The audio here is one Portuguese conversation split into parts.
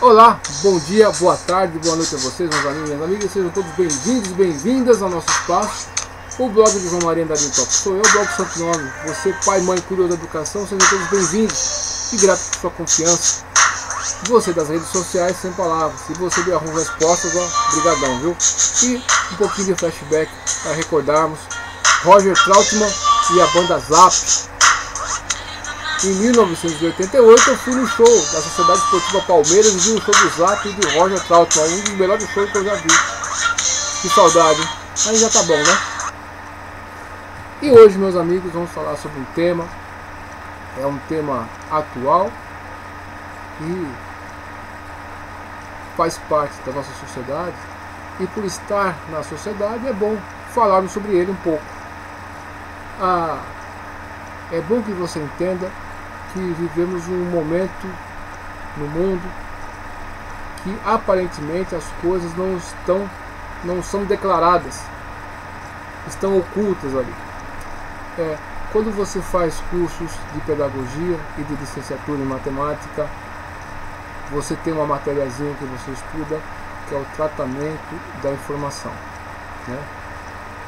Olá, bom dia, boa tarde, boa noite a vocês, meus amigos e minhas amigas. Sejam todos bem-vindos bem-vindas ao nosso espaço. O blog de João Maria Andarinho Top. Sou eu, blog Santo Nome. Você, pai, mãe, curioso da educação, sejam todos bem-vindos e grato por sua confiança. Você das redes sociais, sem palavras. Se você deu algumas respostas, ó, brigadão, viu? E um pouquinho de flashback para recordarmos Roger Trautmann e a banda Zap em 1988 eu fui no show da Sociedade Esportiva Palmeiras e vi o show do Zap e de Roger Trautmann, um dos melhores shows que eu já vi. Que saudade, aí já tá bom, né? E hoje, meus amigos, vamos falar sobre um tema, é um tema atual e faz parte da nossa sociedade e por estar na sociedade é bom falarmos sobre ele um pouco. Ah, é bom que você entenda que vivemos um momento no mundo que aparentemente as coisas não estão não são declaradas, estão ocultas ali. É, quando você faz cursos de pedagogia e de licenciatura em matemática, você tem uma matériazinha que você estuda, que é o tratamento da informação. Né?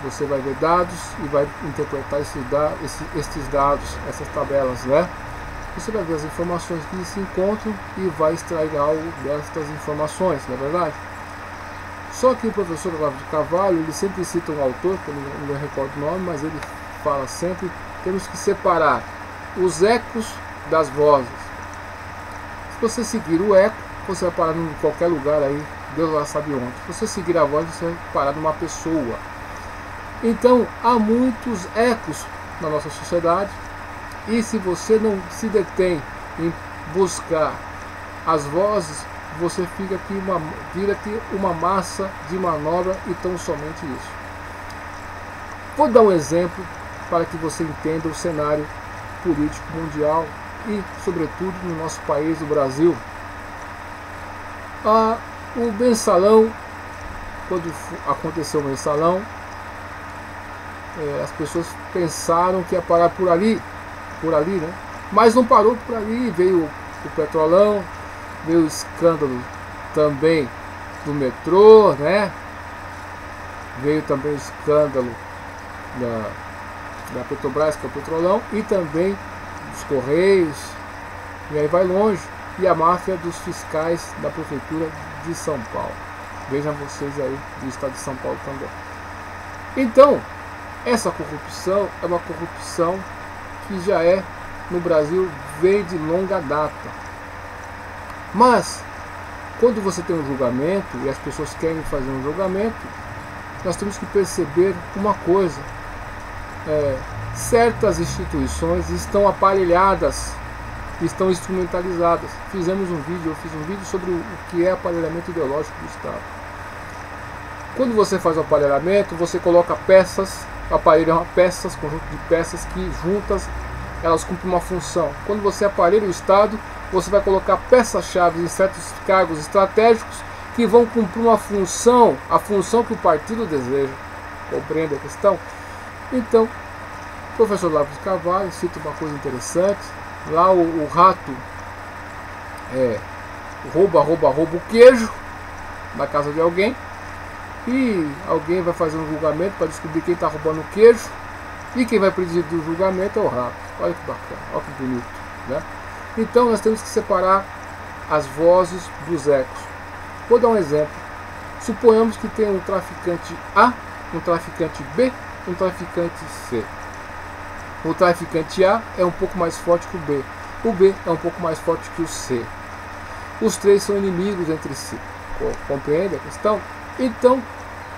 Você vai ver dados e vai interpretar esses, esses dados, essas tabelas, né? Você vai ver as informações que se encontram e vai extrair algo destas informações, não é verdade? Só que o professor Olavo de Carvalho, ele sempre cita um autor, que eu não, não recordo o nome, mas ele fala sempre, temos que separar os ecos das vozes. Se você seguir o eco, você vai parar em qualquer lugar aí, Deus lá sabe onde. Se você seguir a voz, você vai parar numa pessoa. Então, há muitos ecos na nossa sociedade, e se você não se detém em buscar as vozes, você fica aqui uma, vira aqui uma massa de manobra e tão somente isso. Vou dar um exemplo para que você entenda o cenário político mundial e, sobretudo, no nosso país, o Brasil. Ah, o mensalão, quando aconteceu o mensalão, é, as pessoas pensaram que ia parar por ali, por ali, né? Mas não parou por ali, veio o petrolão, veio o escândalo também do metrô, né? Veio também o escândalo da, da Petrobras, que é o petrolão, e também dos Correios, e aí vai longe, e a máfia dos fiscais da Prefeitura de São Paulo. Vejam vocês aí do estado de São Paulo também. Então, essa corrupção é uma corrupção que já é no Brasil vem de longa data. Mas quando você tem um julgamento e as pessoas querem fazer um julgamento, nós temos que perceber uma coisa: é, certas instituições estão aparelhadas, estão instrumentalizadas. Fizemos um vídeo, eu fiz um vídeo sobre o que é aparelhamento ideológico do Estado. Quando você faz o aparelhamento, você coloca peças aparelho uma peças, conjunto de peças que juntas elas cumprem uma função. Quando você aparelha o Estado, você vai colocar peças-chave em certos cargos estratégicos que vão cumprir uma função, a função que o partido deseja. Compreende a questão? Então, o professor de Carvalho cita uma coisa interessante. Lá o, o rato é, rouba, rouba, rouba o queijo na casa de alguém e alguém vai fazer um julgamento para descobrir quem está roubando o queijo e quem vai presidir o julgamento é o rato. Olha que bacana, olha que bonito. Né? Então nós temos que separar as vozes dos ecos. Vou dar um exemplo. Suponhamos que tem um traficante A, um traficante B, um traficante C. O traficante A é um pouco mais forte que o B. O B é um pouco mais forte que o C. Os três são inimigos entre si. Compreende a questão? Então,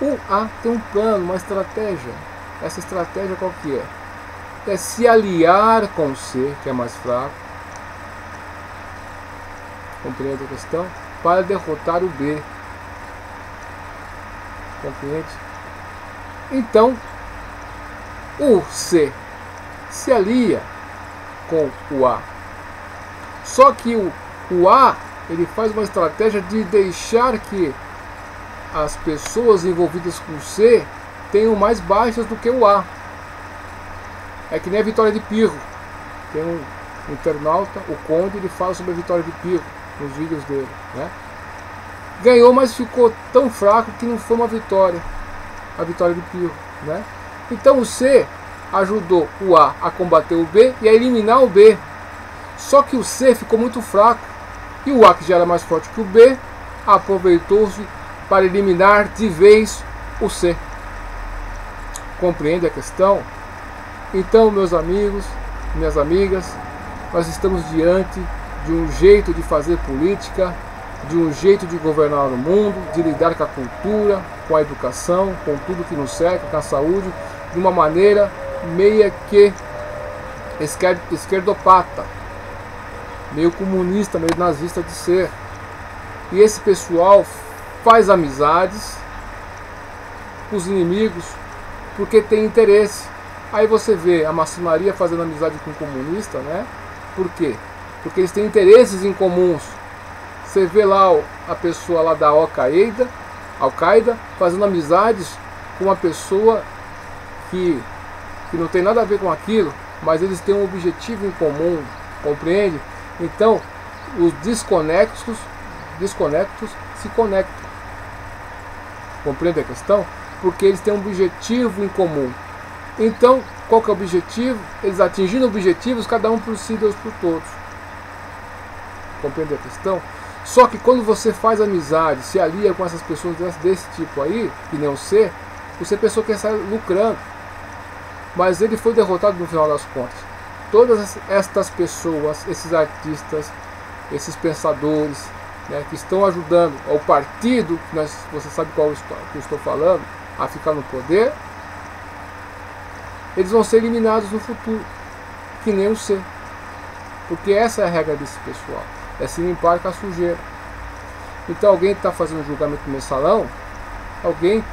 o A tem um plano, uma estratégia. Essa estratégia qual que é? É se aliar com o C, que é mais fraco. Compreende a questão? Para derrotar o B. Compreende? Então, o C se alia com o A. Só que o, o A ele faz uma estratégia de deixar que as pessoas envolvidas com C tenham mais baixas do que o A. É que nem a vitória de Pirro. Tem um internauta, o Conde, ele fala sobre a vitória de Pirro, nos vídeos dele. Né? Ganhou, mas ficou tão fraco que não foi uma vitória. A vitória de Pio. Né? Então o C ajudou o A a combater o B e a eliminar o B. Só que o C ficou muito fraco. E o A, que já era mais forte que o B, aproveitou-se para eliminar de vez o C. Compreende a questão? Então, meus amigos, minhas amigas, nós estamos diante de um jeito de fazer política, de um jeito de governar o mundo, de lidar com a cultura, com a educação, com tudo que nos cerca, com a saúde, de uma maneira meia que esquerdopata, meio comunista, meio nazista de ser. E esse pessoal faz amizades os inimigos porque tem interesse. Aí você vê a maçonaria fazendo amizade com o comunista, né? Por quê? Porque eles têm interesses em comuns. Você vê lá a pessoa lá da Al-Qaeda, Al-Qaeda fazendo amizades com uma pessoa que, que não tem nada a ver com aquilo, mas eles têm um objetivo em comum, compreende? Então, os desconectos, desconectos se conectam. Compreende a questão? Porque eles têm um objetivo em comum. Então, qual que é o objetivo? Eles atingindo objetivos, cada um por si, Deus por todos. Compreende a questão? Só que quando você faz amizade, se alia com essas pessoas desse, tipo aí, que nem o você pensou que ia sair lucrando. Mas ele foi derrotado no final das contas. Todas estas pessoas, esses artistas, esses pensadores, né, que estão ajudando ao partido, nós, você sabe qual que eu estou falando, a ficar no poder, eles vão ser eliminados no futuro, que nem o C. Porque essa é a regra desse pessoal, é se limpar com a sujeira. Então alguém está fazendo julgamento no mensalão, alguém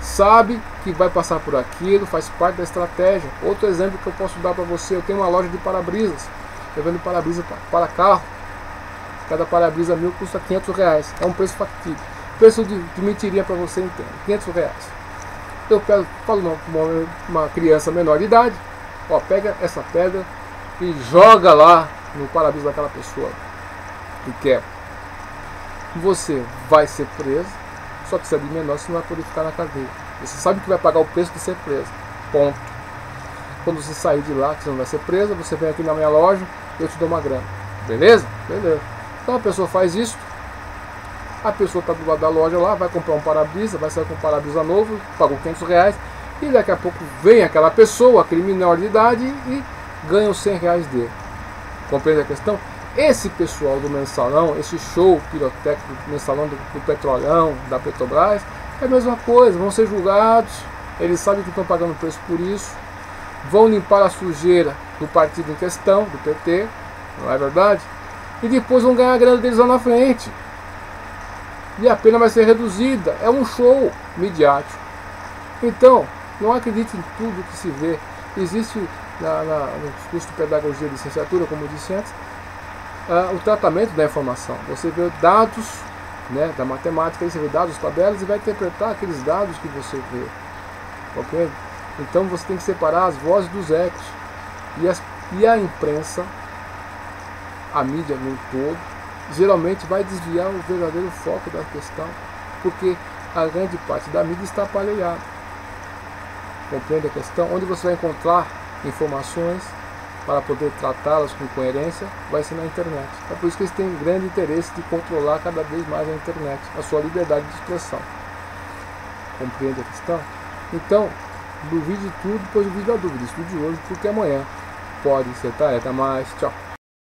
sabe que vai passar por aquilo, faz parte da estratégia. Outro exemplo que eu posso dar para você, eu tenho uma loja de para-brisas, eu vendo para-brisa para carro. Cada para-brisa mil custa 500 reais, é um preço factível. Preço de, de mentirinha para você entender, 500 reais. Eu pego, falo uma, uma criança menor de idade, ó, pega essa pedra e joga lá no para-brisa daquela pessoa que quer. Você vai ser preso, só que se é de menor, você não vai poder ficar na cadeia. Você sabe que vai pagar o preço de ser preso. Ponto. Quando você sair de lá, você não vai ser preso, você vem aqui na minha loja, eu te dou uma grana. Beleza? Beleza. Então a pessoa faz isso, a pessoa está do lado da loja lá, vai comprar um para-brisa, vai sair com um para-brisa novo, pagou 500 reais, e daqui a pouco vem aquela pessoa, aquele menor de idade, e ganha os 100 reais dele. Compreende a questão? Esse pessoal do mensalão, esse show pirotécnico do mensalão do, do petrolão, da Petrobras, é a mesma coisa, vão ser julgados, eles sabem que estão pagando preço por isso, vão limpar a sujeira do partido em questão, do PT, não é verdade? E depois vão ganhar a grana deles lá na frente e a pena vai ser reduzida. É um show midiático. Então, não acredite em tudo que se vê. Existe na, na, no curso de pedagogia de licenciatura, como eu disse antes, uh, o tratamento da informação. Você vê dados né, da matemática, você vê dados, tabelas e vai interpretar aqueles dados que você vê. Então você tem que separar as vozes dos ecos. E, as, e a imprensa, a mídia no todo, geralmente vai desviar o verdadeiro foco da questão, porque a grande parte da mídia está aparelhada. Compreende a questão? Onde você vai encontrar informações para poder tratá-las com coerência vai ser na internet. É por isso que eles têm grande interesse de controlar cada vez mais a internet, a sua liberdade de expressão. Compreende a questão? Então, duvide tudo, depois duvide da dúvida. Estude hoje, porque amanhã pode ser. Até mais. Tchau.